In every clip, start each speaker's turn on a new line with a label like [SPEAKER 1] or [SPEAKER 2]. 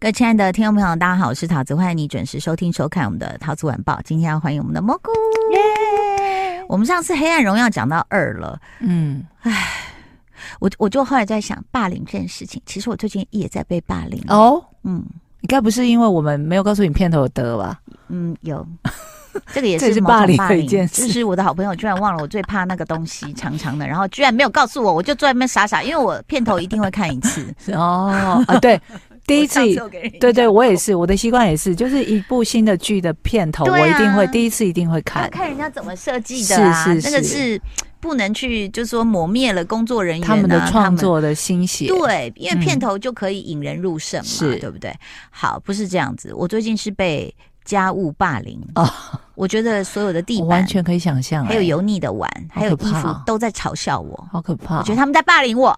[SPEAKER 1] 各位亲爱的听众朋友，大家好，我是桃子，欢迎你准时收听收看我们的桃子晚报。今天要欢迎我们的蘑菇耶！我们上次《黑暗荣耀》讲到二了，嗯，唉，我我就后来在想，霸凌这件事情，其实我最近也在被霸凌
[SPEAKER 2] 哦。嗯，应该不是因为我们没有告诉你片头的吧？
[SPEAKER 1] 嗯，有，这个也是某种霸凌的一件事。就是我的好朋友居然忘了我最怕那个东西长长的，然后居然没有告诉我，我就坐在那边傻傻，因为我片头一定会看一次。
[SPEAKER 2] 哦啊，对。第一次，对对，我也是，我的习惯也是，就是一部新的剧的片头，我一定会第一次一定会看，
[SPEAKER 1] 看人家怎么设计的啊，那个是。不能去，就是说磨灭了工作人员他们
[SPEAKER 2] 的创作的心血。
[SPEAKER 1] 对，因为片头就可以引人入胜嘛，是。对不对？好，不是这样子，我最近是被家务霸凌。哦，我觉得所有的地板
[SPEAKER 2] 完全可以想象，
[SPEAKER 1] 还有油腻的碗，还有衣服都在嘲笑我，
[SPEAKER 2] 好可怕，
[SPEAKER 1] 我觉得他们在霸凌我。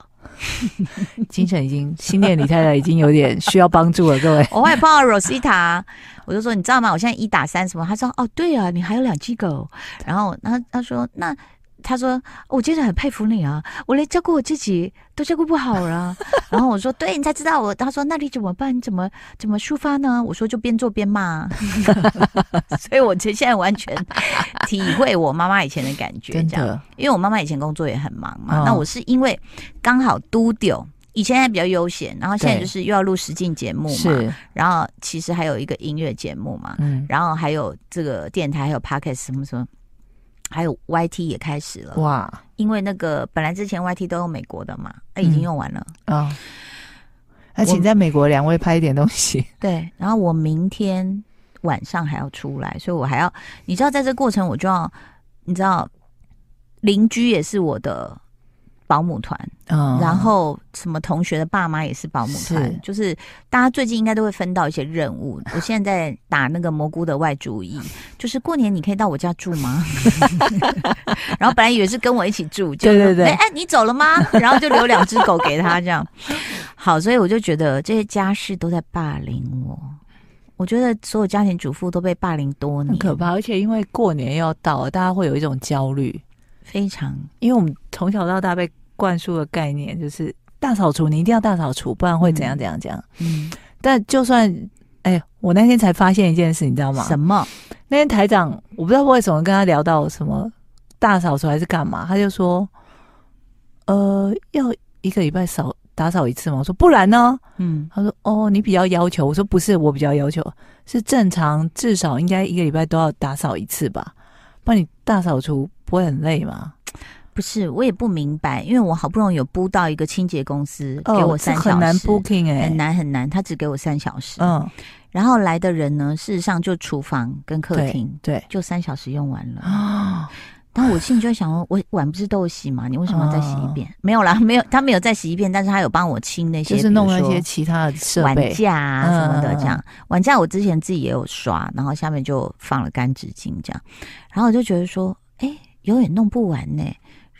[SPEAKER 2] 精神已经，新店李太太已经有点需要帮助了，各位。
[SPEAKER 1] 我还碰到 Rosita，我就说你知道吗？我现在一打三什么？他说哦，对啊，你还有两只狗。然后，然后他说那。他说：“我真的很佩服你啊，我连照顾我自己都照顾不好了。”然后我说：“对，你才知道我。”他说：“那你怎么办？你怎么怎么抒发呢？”我说：“就边做边骂。”所以，我其实现在完全体会我妈妈以前的感觉，这样。因为我妈妈以前工作也很忙嘛。那我是因为刚好都丢，以前还比较悠闲，然后现在就是又要录实境节目嘛，然后其实还有一个音乐节目嘛，嗯然后还有这个电台，还有 Podcast 什么什么。还有 YT 也开始了哇！因为那个本来之前 YT 都用美国的嘛，那、嗯、已经用完了啊。
[SPEAKER 2] 那、哦、请在美国两位拍一点东西。
[SPEAKER 1] 对，然后我明天晚上还要出来，所以我还要，你知道，在这过程我就要，你知道，邻居也是我的。保姆团，嗯，然后什么同学的爸妈也是保姆团，是就是大家最近应该都会分到一些任务。我现在在打那个蘑菇的外主意，就是过年你可以到我家住吗？然后本来以为是跟我一起住，就
[SPEAKER 2] 对对对，
[SPEAKER 1] 哎，你走了吗？然后就留两只狗给他，这样好，所以我就觉得这些家事都在霸凌我。我觉得所有家庭主妇都被霸凌多年，
[SPEAKER 2] 很可怕。而且因为过年要到了，大家会有一种焦虑，
[SPEAKER 1] 非常，
[SPEAKER 2] 因为我们从小到大被。灌输的概念就是大扫除，你一定要大扫除，不然会怎样怎样怎样。嗯，但就算哎、欸，我那天才发现一件事，你知道吗？
[SPEAKER 1] 什么？
[SPEAKER 2] 那天台长，我不知道为什么跟他聊到什么大扫除还是干嘛，他就说，呃，要一个礼拜扫打扫一次吗？我说不然呢？嗯，他说哦，你比较要求，我说不是，我比较要求是正常，至少应该一个礼拜都要打扫一次吧，不然你大扫除不会很累吗？
[SPEAKER 1] 不是，我也不明白，因为我好不容易有拨到一个清洁公司，给我三小时，
[SPEAKER 2] 很难 booking 哎，
[SPEAKER 1] 很难很难，他只给我三小时。嗯，然后来的人呢，事实上就厨房跟客厅，对，就三小时用完了啊。然后我心里就在想说，我碗不是都有洗吗？你为什么要再洗一遍？没有啦，没有，他没有再洗一遍，但是他有帮我清那些，
[SPEAKER 2] 就是弄那些其他的设备，
[SPEAKER 1] 碗架啊什么的，这样碗架我之前自己也有刷，然后下面就放了干纸巾这样，然后我就觉得说，哎，永远弄不完呢。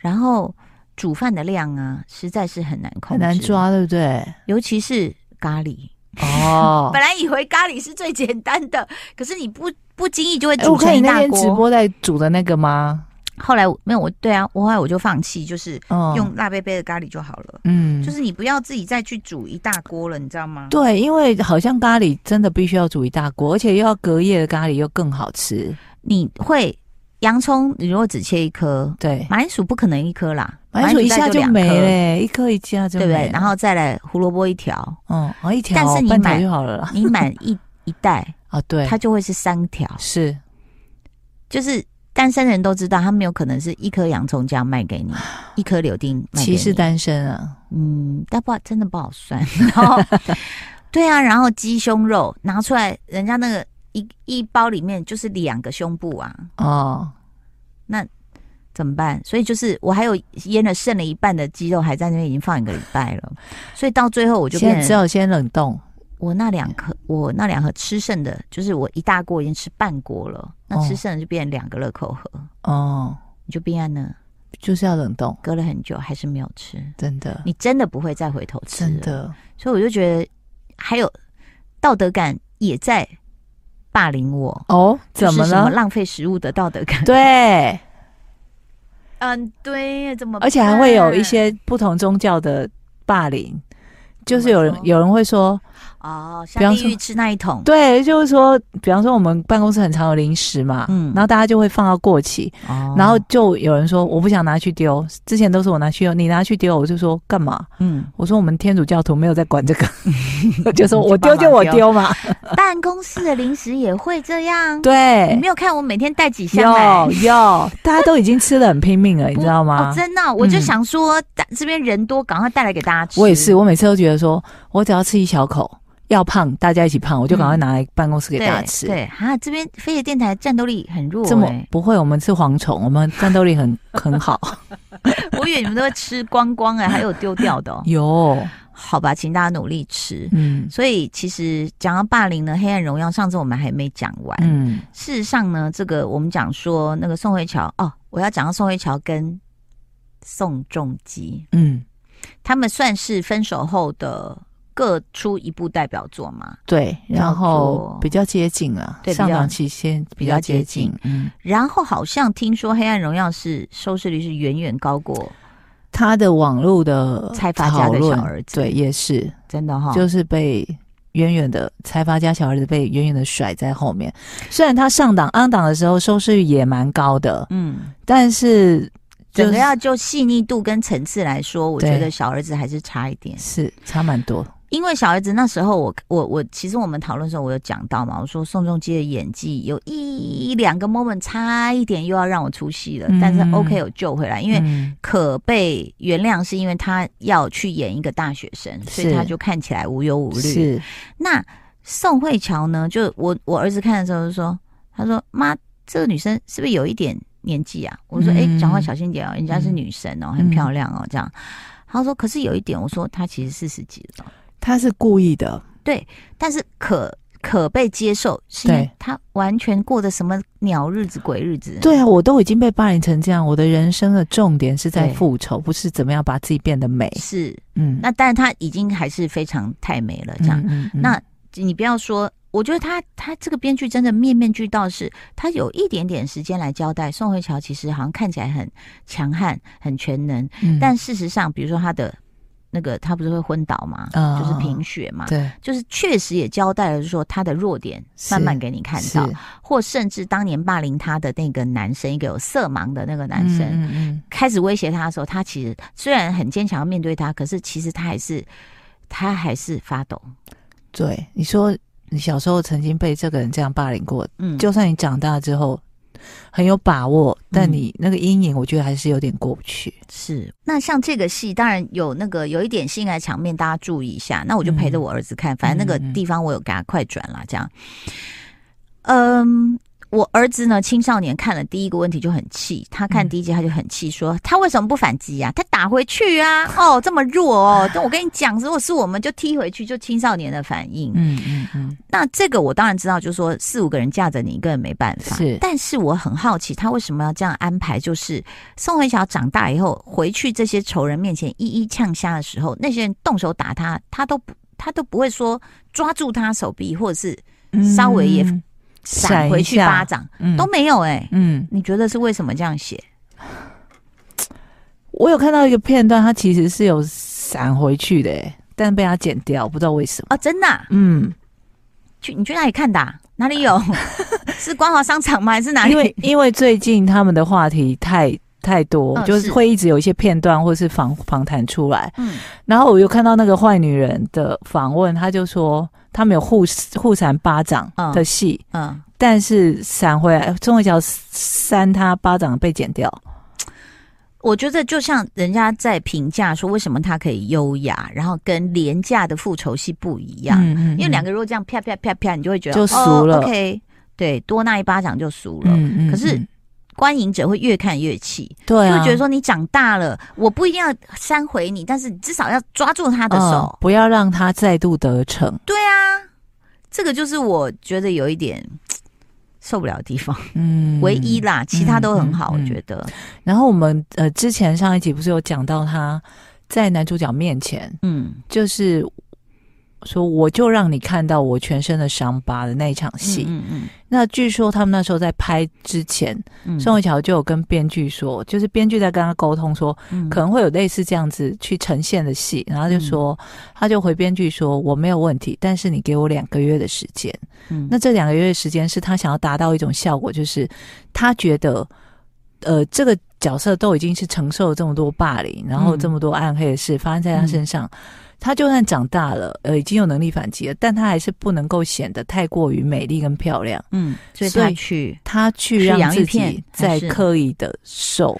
[SPEAKER 1] 然后煮饭的量啊，实在是很难控制，
[SPEAKER 2] 很难抓，对不对？
[SPEAKER 1] 尤其是咖喱哦。本来以为咖喱是最简单的，可是你不不经意就会煮成一大锅。
[SPEAKER 2] 我看你那天直播在煮的那个吗？
[SPEAKER 1] 后来没有，我对啊，我后来我就放弃，就是用辣杯杯的咖喱就好了。嗯，就是你不要自己再去煮一大锅了，你知道吗？
[SPEAKER 2] 对，因为好像咖喱真的必须要煮一大锅，而且又要隔夜的咖喱又更好吃。
[SPEAKER 1] 你会。洋葱，你如果只切一颗，对，马铃薯不可能一颗啦，
[SPEAKER 2] 马铃薯一下就没了，一颗一下就没，对不对？
[SPEAKER 1] 然后再来胡萝卜一条，
[SPEAKER 2] 嗯，哦一条，
[SPEAKER 1] 但是你买
[SPEAKER 2] 就好了，
[SPEAKER 1] 你买一一袋
[SPEAKER 2] 啊，对，
[SPEAKER 1] 它就会是三条，
[SPEAKER 2] 是，
[SPEAKER 1] 就是单身人都知道，他没有可能是一颗洋葱这样卖给你，一颗柳丁，
[SPEAKER 2] 其实单身啊，
[SPEAKER 1] 嗯，但不真的不好算，然后对啊，然后鸡胸肉拿出来，人家那个。一一包里面就是两个胸部啊！哦，那怎么办？所以就是我还有腌了剩了一半的鸡肉，还在那边已经放一个礼拜了。所以到最后我就现在
[SPEAKER 2] 只有先冷冻。
[SPEAKER 1] 我那两颗，我那两盒吃剩的，就是我一大锅已经吃半锅了。那吃剩的就变成两个乐扣盒。哦，你就变在那，
[SPEAKER 2] 就是要冷冻，
[SPEAKER 1] 隔了很久还是没有吃。
[SPEAKER 2] 真的，
[SPEAKER 1] 你真的不会再回头吃。
[SPEAKER 2] 真的，
[SPEAKER 1] 所以我就觉得还有道德感也在。霸凌我
[SPEAKER 2] 哦？怎么了？
[SPEAKER 1] 浪费食物的道德感？
[SPEAKER 2] 对，
[SPEAKER 1] 嗯，对，怎么？
[SPEAKER 2] 而且还会有一些不同宗教的霸凌，就是有人有人会说，
[SPEAKER 1] 哦，像地狱吃那一桶，
[SPEAKER 2] 对，就是说，比方说我们办公室很常有零食嘛，嗯，然后大家就会放到过期，哦，然后就有人说我不想拿去丢，之前都是我拿去丢，你拿去丢，我就说干嘛？嗯，我说我们天主教徒没有在管这个，就说我丢就我丢嘛。
[SPEAKER 1] 办公室的零食也会这样？
[SPEAKER 2] 对，
[SPEAKER 1] 你没有看我每天带几箱来？
[SPEAKER 2] 有有，大家都已经吃的很拼命了，你知道吗？
[SPEAKER 1] 哦，真的，我就想说，这边人多，赶快带来给大家吃。
[SPEAKER 2] 我也是，我每次都觉得说我只要吃一小口。要胖，大家一起胖，我就赶快拿来办公室给大家吃。
[SPEAKER 1] 嗯、对，对啊，这边飞碟电台战斗力很弱、欸，
[SPEAKER 2] 这么不会？我们吃蝗虫，我们战斗力很 很好。
[SPEAKER 1] 我以为你们都会吃光光哎、欸，还有丢掉的、哦。
[SPEAKER 2] 有，
[SPEAKER 1] 好吧，请大家努力吃。嗯，所以其实讲到霸凌呢，《黑暗荣耀》上次我们还没讲完。嗯，事实上呢，这个我们讲说那个宋慧乔哦，我要讲到宋慧乔跟宋仲基，嗯，他们算是分手后的。各出一部代表作嘛？
[SPEAKER 2] 对，然后比较接近了，对，上档期先比较接近。
[SPEAKER 1] 嗯，然后好像听说《黑暗荣耀》是收视率是远远高过
[SPEAKER 2] 他的网络的
[SPEAKER 1] 财阀家的小儿子，
[SPEAKER 2] 对，也是
[SPEAKER 1] 真的哈，
[SPEAKER 2] 就是被远远的财阀家小儿子被远远的甩在后面。虽然他上档 on 档的时候收视率也蛮高的，嗯，但是
[SPEAKER 1] 整个要就细腻度跟层次来说，我觉得小儿子还是差一点，
[SPEAKER 2] 是差蛮多。
[SPEAKER 1] 因为小儿子那时候我，我我我，其实我们讨论的时候，我有讲到嘛，我说宋仲基的演技有一两个 moment 差一点又要让我出戏了，嗯、但是 OK 有救回来，因为可被原谅是因为他要去演一个大学生，所以他就看起来无忧无虑。是，那宋慧乔呢？就我我儿子看的时候就说，他说妈，这个女生是不是有一点年纪啊？我说哎，讲话小心点哦，人家是女神哦，很漂亮哦，这样。他说可是有一点，我说她其实四十几了。
[SPEAKER 2] 他是故意的，
[SPEAKER 1] 对，但是可可被接受，是因为他完全过的什么鸟日子、鬼日子？
[SPEAKER 2] 对啊，我都已经被霸凌成这样，我的人生的重点是在复仇，不是怎么样把自己变得美。
[SPEAKER 1] 是，嗯，那但是他已经还是非常太美了，这样。嗯嗯嗯，那你不要说，我觉得他他这个编剧真的面面俱到，是他有一点点时间来交代宋慧乔，其实好像看起来很强悍、很全能，嗯，但事实上，比如说他的。那个他不是会昏倒吗？哦、就是贫血嘛。对，就是确实也交代了说他的弱点，慢慢给你看到，或甚至当年霸凌他的那个男生，一个有色盲的那个男生，嗯嗯、开始威胁他的时候，他其实虽然很坚强要面对他，可是其实他还是他还是发抖。
[SPEAKER 2] 对，你说你小时候曾经被这个人这样霸凌过，嗯，就算你长大之后。很有把握，但你那个阴影，我觉得还是有点过不去。
[SPEAKER 1] 嗯、是，那像这个戏，当然有那个有一点性爱场面，大家注意一下。那我就陪着我儿子看，嗯、反正那个地方我有给他快转了，这样。嗯。我儿子呢，青少年看了第一个问题就很气，他看第一集他就很气，说他为什么不反击呀？他打回去啊！哦，这么弱哦！但我跟你讲，如果是我们就踢回去，就青少年的反应。嗯嗯嗯。那这个我当然知道，就是说四五个人架着你，一个人没办法。是，但是我很好奇，他为什么要这样安排？就是宋慧乔长大以后回去，这些仇人面前一一呛瞎的时候，那些人动手打他，他都不，他都不会说抓住他手臂，或者是稍微也。闪回去巴掌，嗯、都没有哎、欸，嗯，你觉得是为什么这样写？
[SPEAKER 2] 我有看到一个片段，他其实是有闪回去的、欸，但被他剪掉，不知道为什么。
[SPEAKER 1] 啊，真的、啊？嗯，去你去哪里看的、啊？哪里有？是光华商场吗？还是哪里？
[SPEAKER 2] 因为因为最近他们的话题太太多，嗯、就是会一直有一些片段或是访访谈出来。嗯，然后我又看到那个坏女人的访问，他就说。他们有互互闪巴掌的戏，嗯，嗯，但是闪回来，钟慧乔扇他巴掌被剪掉。
[SPEAKER 1] 我觉得就像人家在评价说，为什么他可以优雅，然后跟廉价的复仇戏不一样？嗯，嗯，嗯，因为两个如果这样啪啪啪啪，你就会觉得
[SPEAKER 2] 就输了。
[SPEAKER 1] 哦、OK，对，多那一巴掌就输了。嗯，嗯嗯。可是。观影者会越看越气，对、啊，就会觉得说你长大了，我不一定要扇回你，但是你至少要抓住他的手，哦、
[SPEAKER 2] 不要让他再度得逞。
[SPEAKER 1] 对啊，这个就是我觉得有一点受不了的地方，嗯，唯一啦，其他都很好，嗯、我觉得、嗯。
[SPEAKER 2] 然后我们呃之前上一集不是有讲到他在男主角面前，嗯，就是说我就让你看到我全身的伤疤的那一场戏。嗯嗯。那据说他们那时候在拍之前，嗯、宋慧乔就有跟编剧说，就是编剧在跟他沟通说，嗯、可能会有类似这样子去呈现的戏，然后就说，嗯、他就回编剧说我没有问题，但是你给我两个月的时间。嗯。那这两个月的时间是他想要达到一种效果，就是他觉得，呃，这个角色都已经是承受了这么多霸凌，然后这么多暗黑的事发生在他身上。嗯他就算长大了，呃，已经有能力反击了，但他还是不能够显得太过于美丽跟漂亮。
[SPEAKER 1] 嗯，所以他去，
[SPEAKER 2] 他去让自己再刻意的瘦，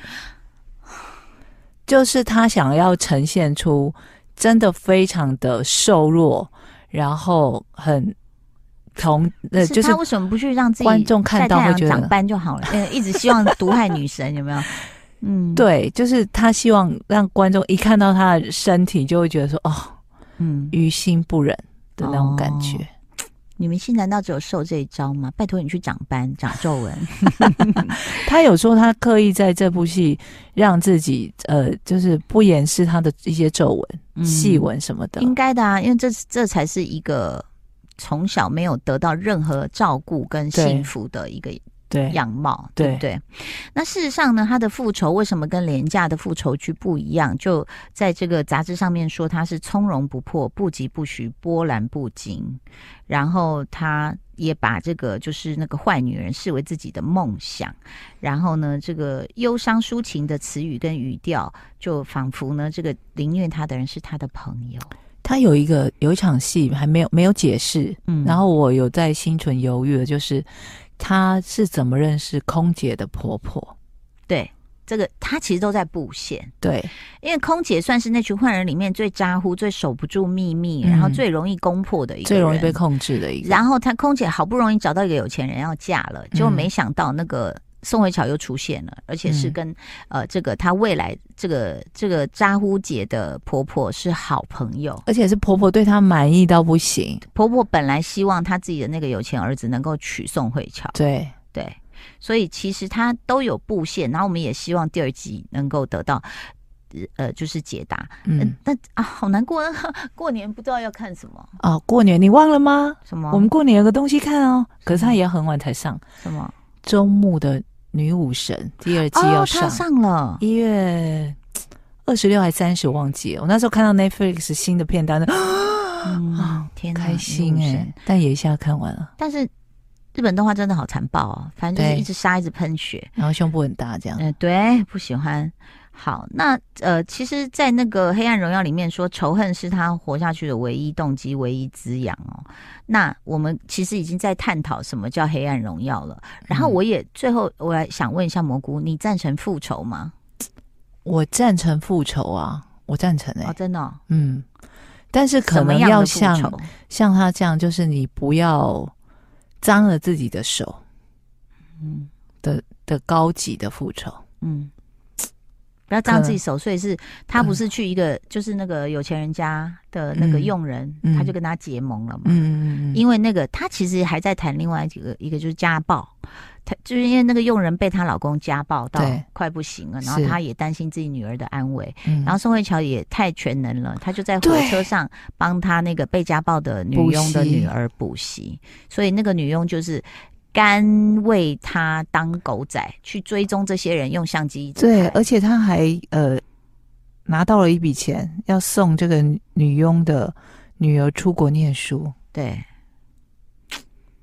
[SPEAKER 2] 就是他想要呈现出真的非常的瘦弱，然后很同呃，就是
[SPEAKER 1] 他为什么不去让自己观众看到会觉得长斑就好了？呃，一直希望毒害女神有没有？
[SPEAKER 2] 嗯，对，就是他希望让观众一看到他的身体，就会觉得说，哦，嗯，于心不忍的那种感觉。
[SPEAKER 1] 你明星难道只有瘦这一招吗？拜托你去长斑、长皱纹。
[SPEAKER 2] 他有说他刻意在这部戏让自己，呃，就是不掩饰他的一些皱纹、细纹什么的。
[SPEAKER 1] 应该的啊，因为这这才是一个从小没有得到任何照顾跟幸福的一个。对样貌，对不对？对，那事实上呢，他的复仇为什么跟廉价的复仇剧不一样？就在这个杂志上面说，他是从容不迫、不疾不徐、波澜不惊。然后他也把这个就是那个坏女人视为自己的梦想。然后呢，这个忧伤抒情的词语跟语调，就仿佛呢，这个凌虐他的人是他的朋友。
[SPEAKER 2] 他有一个有一场戏还没有没有解释，嗯，然后我有在心存犹豫的，就是。她是怎么认识空姐的婆婆？
[SPEAKER 1] 对，这个她其实都在布线。
[SPEAKER 2] 对，
[SPEAKER 1] 因为空姐算是那群坏人里面最咋呼、最守不住秘密，嗯、然后最容易攻破的一个，
[SPEAKER 2] 最容易被控制的一个。
[SPEAKER 1] 然后她空姐好不容易找到一个有钱人要嫁了，结果没想到那个。宋慧乔又出现了，而且是跟、嗯、呃这个她未来这个这个扎呼姐的婆婆是好朋友，
[SPEAKER 2] 而且是婆婆对她满意到不行。
[SPEAKER 1] 婆婆本来希望她自己的那个有钱儿子能够娶宋慧乔，
[SPEAKER 2] 对
[SPEAKER 1] 对，所以其实她都有布线，然后我们也希望第二集能够得到呃就是解答。嗯，但啊好难过，过年不知道要看什么
[SPEAKER 2] 啊，过年你忘了吗？
[SPEAKER 1] 什么？
[SPEAKER 2] 我们过年有个东西看哦，可是它也很晚才上。
[SPEAKER 1] 什么？
[SPEAKER 2] 周末的。女武神第二季要上，
[SPEAKER 1] 哦、上了
[SPEAKER 2] 一月二十六还三十，忘记了。我那时候看到 Netflix 新的片单的，
[SPEAKER 1] 嗯、啊，天哪，
[SPEAKER 2] 开心哎、欸！但也一下看完了。
[SPEAKER 1] 但是日本动画真的好残暴哦，反正就是一直杀，一直喷血，
[SPEAKER 2] 然后胸部很大，这样。
[SPEAKER 1] 嗯、呃，对，不喜欢。好，那呃，其实，在那个《黑暗荣耀》里面说，仇恨是他活下去的唯一动机、唯一滋养哦。那我们其实已经在探讨什么叫黑暗荣耀了。然后，我也最后我来想问一下蘑菇，你赞成复仇吗？
[SPEAKER 2] 我赞成复仇啊，我赞成哎、欸，
[SPEAKER 1] 哦，真的、哦，
[SPEAKER 2] 嗯，但是可能要像像他这样，就是你不要脏了自己的手，嗯的的高级的复仇，嗯。
[SPEAKER 1] 不要脏自己手，所以是他不是去一个就是那个有钱人家的那个佣人，嗯、他就跟他结盟了嘛。嗯嗯嗯，因为那个他其实还在谈另外几个，一个就是家暴，他就是因为那个佣人被她老公家暴到快不行了，然后他也担心自己女儿的安危。然后宋慧乔也太全能了，她就在火车上帮他那个被家暴的女佣的女儿补习，所以那个女佣就是。甘为他当狗仔去追踪这些人，用相机。
[SPEAKER 2] 对，而且他还呃拿到了一笔钱，要送这个女佣的女儿出国念书。
[SPEAKER 1] 对。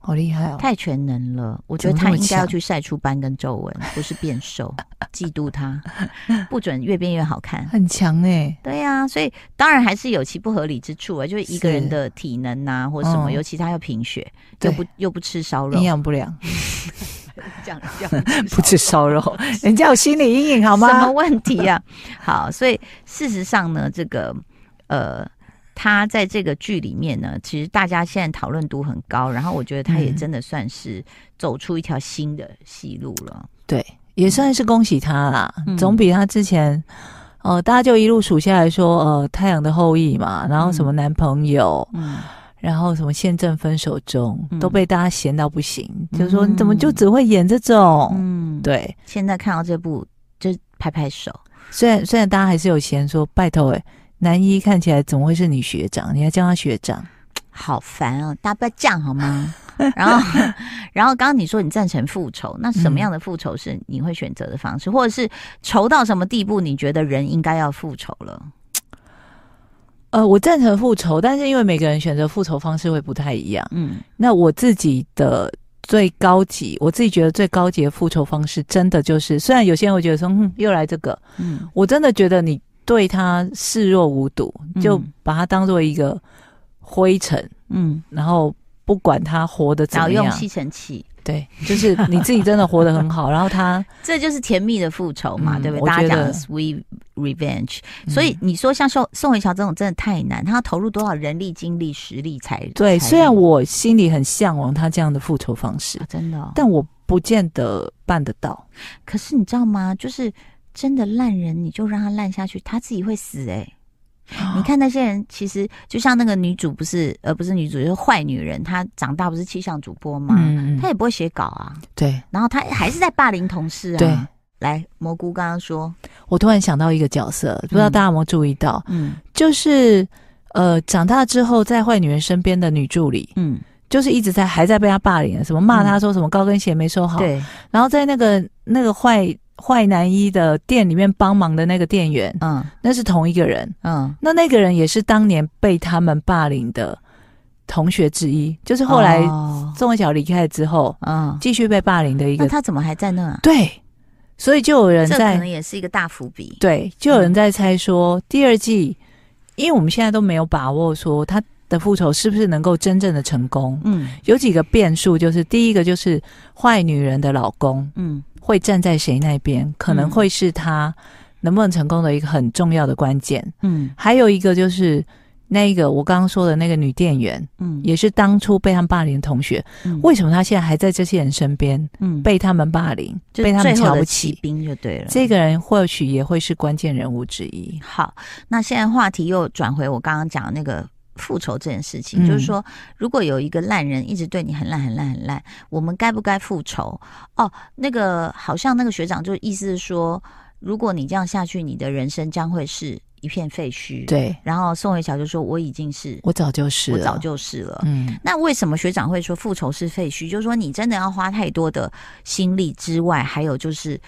[SPEAKER 2] 好厉害哦！
[SPEAKER 1] 太全能了，我觉得他应该要去晒出斑跟皱纹，不是变瘦。嫉妒他，不准越变越好看，
[SPEAKER 2] 很强哎、欸。
[SPEAKER 1] 对呀、啊，所以当然还是有其不合理之处啊，就是一个人的体能呐、啊，或者什么，哦、尤其他要贫血，又不又不吃烧肉，
[SPEAKER 2] 营养不良。
[SPEAKER 1] 这样这样
[SPEAKER 2] 不吃烧肉，人家有心理阴影好吗？
[SPEAKER 1] 什么问题呀、啊？好，所以事实上呢，这个呃。他在这个剧里面呢，其实大家现在讨论度很高，然后我觉得他也真的算是走出一条新的戏路了。
[SPEAKER 2] 嗯、对，也算是恭喜他啦，嗯、总比他之前，呃，大家就一路数下来说，呃，《太阳的后裔》嘛，然后什么男朋友，嗯，然后什么现正分手中，嗯、都被大家嫌到不行，嗯、就是说你怎么就只会演这种？嗯，对。
[SPEAKER 1] 现在看到这部就拍拍手，
[SPEAKER 2] 虽然虽然大家还是有嫌说，拜托哎。男一看起来怎么会是你学长？你还叫他学长？
[SPEAKER 1] 好烦哦，大家不要这样好吗？然后，然后刚刚你说你赞成复仇，那什么样的复仇是你会选择的方式，嗯、或者是仇到什么地步，你觉得人应该要复仇了？
[SPEAKER 2] 呃，我赞成复仇，但是因为每个人选择复仇方式会不太一样。嗯，那我自己的最高级，我自己觉得最高级的复仇方式，真的就是，虽然有些人会觉得说，嗯，又来这个，嗯，我真的觉得你对他视若无睹，就把他当做一个灰尘，嗯，然后。不管他活得怎么样，
[SPEAKER 1] 用吸尘器，
[SPEAKER 2] 对，就是你自己真的活得很好，然后他
[SPEAKER 1] 这就是甜蜜的复仇嘛，嗯、对不对？大家讲 sweet revenge，、嗯、所以你说像宋宋慧乔这种真的太难，他要投入多少人力、精力、实力才
[SPEAKER 2] 对？虽然我心里很向往他这样的复仇方式，
[SPEAKER 1] 啊、真的、哦，
[SPEAKER 2] 但我不见得办得到。
[SPEAKER 1] 可是你知道吗？就是真的烂人，你就让他烂下去，他自己会死哎、欸。你看那些人，其实就像那个女主，不是，呃不是女主，就是坏女人。她长大不是气象主播嘛？嗯，她也不会写稿啊。
[SPEAKER 2] 对，
[SPEAKER 1] 然后她还是在霸凌同事啊。
[SPEAKER 2] 对，
[SPEAKER 1] 来，蘑菇刚刚说，
[SPEAKER 2] 我突然想到一个角色，不知道大家有没有注意到？嗯，就是呃，长大之后在坏女人身边的女助理，嗯，就是一直在还在被她霸凌，什么骂她说什么高跟鞋没收好，对，然后在那个那个坏。坏男一的店里面帮忙的那个店员，嗯，那是同一个人，嗯，那那个人也是当年被他们霸凌的同学之一，就是后来宋慧乔离开了之后，嗯，继续被霸凌的一个。
[SPEAKER 1] 那他怎么还在那啊？
[SPEAKER 2] 对，所以就有人在，
[SPEAKER 1] 可能也是一个大伏笔。
[SPEAKER 2] 对，就有人在猜说第二季，因为我们现在都没有把握说他的复仇是不是能够真正的成功。嗯，有几个变数，就是第一个就是坏女人的老公，嗯。会站在谁那边，可能会是他能不能成功的一个很重要的关键。嗯，还有一个就是那个我刚刚说的那个女店员，嗯，也是当初被他们霸凌的同学。嗯，为什么他现在还在这些人身边？嗯，被他们霸凌，被他们瞧不起，
[SPEAKER 1] 兵就对了。
[SPEAKER 2] 这个人或许也会是关键人物之一。
[SPEAKER 1] 好，那现在话题又转回我刚刚讲的那个。复仇这件事情，嗯、就是说，如果有一个烂人一直对你很烂、很烂、很烂，我们该不该复仇？哦，那个好像那个学长就意思是说，如果你这样下去，你的人生将会是一片废墟。
[SPEAKER 2] 对。
[SPEAKER 1] 然后宋慧乔就说：“我已经是，
[SPEAKER 2] 我早就是，
[SPEAKER 1] 我早就是了。”嗯。那为什么学长会说复仇是废墟？就是说，你真的要花太多的心力之外，还有就是，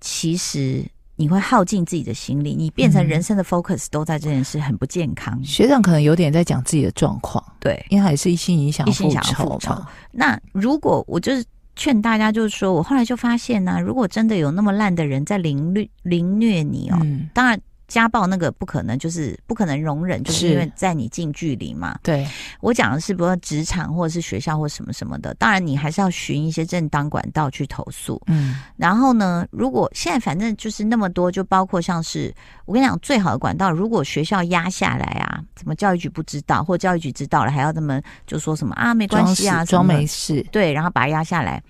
[SPEAKER 1] 其实。你会耗尽自己的心力，你变成人生的 focus 都在这件事，很不健康。
[SPEAKER 2] 嗯、学长可能有点在讲自己的状况，
[SPEAKER 1] 对，
[SPEAKER 2] 因为还是一心影响
[SPEAKER 1] 一心想复仇。那如果我就是劝大家，就是说我后来就发现呢、啊，如果真的有那么烂的人在凌虐凌虐你哦，嗯、当然。家暴那个不可能，就是不可能容忍，就是因为在你近距离嘛。
[SPEAKER 2] 对，
[SPEAKER 1] 我讲的是，比如说职场或者是学校或什么什么的，当然你还是要寻一些正当管道去投诉。嗯，然后呢，如果现在反正就是那么多，就包括像是我跟你讲，最好的管道，如果学校压下来啊，怎么教育局不知道，或教育局知道了，还要这么就说什么啊，没关系啊，
[SPEAKER 2] 装没事，
[SPEAKER 1] 对，然后把它压下来。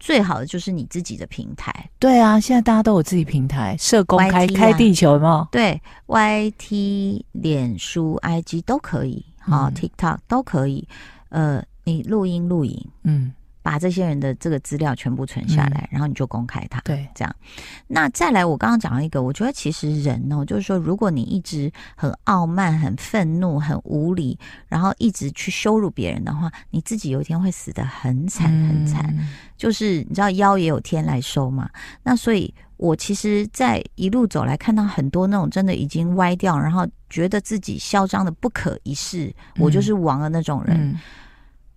[SPEAKER 1] 最好的就是你自己的平台，
[SPEAKER 2] 对啊，现在大家都有自己平台，社工开、啊、开地球有没有？
[SPEAKER 1] 对，YT、脸书、IG 都可以，好、嗯、TikTok 都可以。呃，你录音录影，嗯。把这些人的这个资料全部存下来，嗯、然后你就公开它。
[SPEAKER 2] 对，
[SPEAKER 1] 这样。那再来，我刚刚讲了一个，我觉得其实人呢，就是说，如果你一直很傲慢、很愤怒、很无理，然后一直去羞辱别人的话，你自己有一天会死得很惨很惨。嗯、就是你知道，妖也有天来收嘛。那所以，我其实，在一路走来，看到很多那种真的已经歪掉，然后觉得自己嚣张的不可一世，嗯、我就是王的那种人。嗯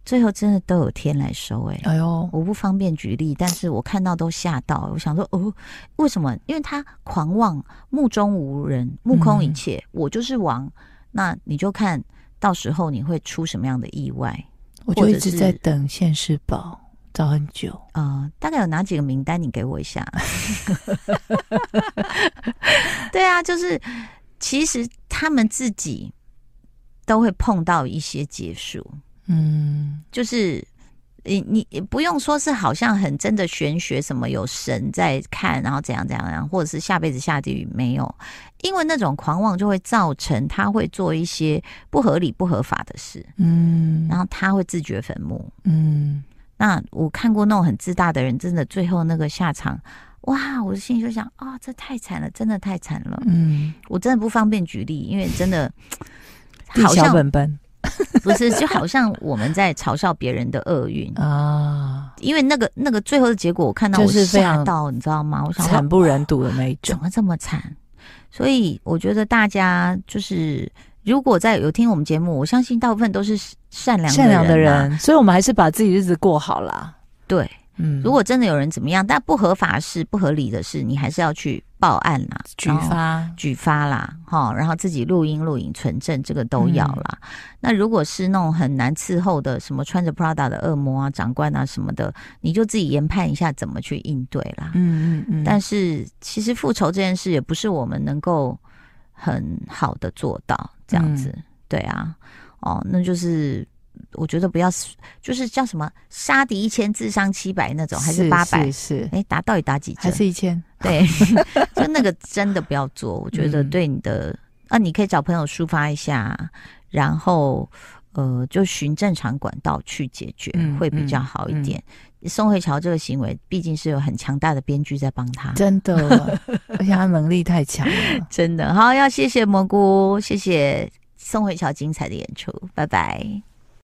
[SPEAKER 1] 最后真的都有天来收哎、欸！哎呦，我不方便举例，但是我看到都吓到。我想说，哦，为什么？因为他狂妄，目中无人，目空一切，嗯、我就是王。那你就看到时候你会出什么样的意外？
[SPEAKER 2] 我就一直在等现世报，找很久
[SPEAKER 1] 啊、呃。大概有哪几个名单？你给我一下。对啊，就是其实他们自己都会碰到一些结束。嗯，就是你你不用说是好像很真的玄学什么有神在看，然后怎样怎样样，或者是下辈子下地狱没有，因为那种狂妄就会造成他会做一些不合理不合法的事，嗯，然后他会自掘坟墓，嗯，那我看过那种很自大的人，真的最后那个下场，哇，我的心里就想啊、哦，这太惨了，真的太惨了，嗯，我真的不方便举例，因为真的好像
[SPEAKER 2] 本本。
[SPEAKER 1] 不是，就好像我们在嘲笑别人的厄运 啊，因为那个那个最后的结果，我看到我是吓到，你知道吗？我想
[SPEAKER 2] 惨不忍睹的那一种，
[SPEAKER 1] 怎么这么惨？所以我觉得大家就是，如果在有听我们节目，我相信大部分都是善良
[SPEAKER 2] 善良的人，所以我们还是把自己日子过好了。
[SPEAKER 1] 对。嗯，如果真的有人怎么样，但不合法事、不合理的事，你还是要去报案啦，
[SPEAKER 2] 举发、
[SPEAKER 1] 举发啦，哈，然后自己录音、录影、存证，这个都要啦。嗯、那如果是那种很难伺候的，什么穿着 Prada 的恶魔啊、长官啊什么的，你就自己研判一下怎么去应对啦。嗯嗯嗯。但是其实复仇这件事也不是我们能够很好的做到这样子，嗯、对啊，哦，那就是。我觉得不要，就是叫什么杀敌一千自伤七百那种，还是八百？
[SPEAKER 2] 是
[SPEAKER 1] 哎，打到底打几折？
[SPEAKER 2] 还是一千？
[SPEAKER 1] 对，就那个真的不要做。我觉得对你的、嗯、啊，你可以找朋友抒发一下，然后呃，就循正常管道去解决，嗯、会比较好一点。嗯、宋慧乔这个行为毕竟是有很强大的编剧在帮他，
[SPEAKER 2] 真的，而且他能力太强了，
[SPEAKER 1] 真的。好，要谢谢蘑菇，谢谢宋慧乔精彩的演出，拜拜。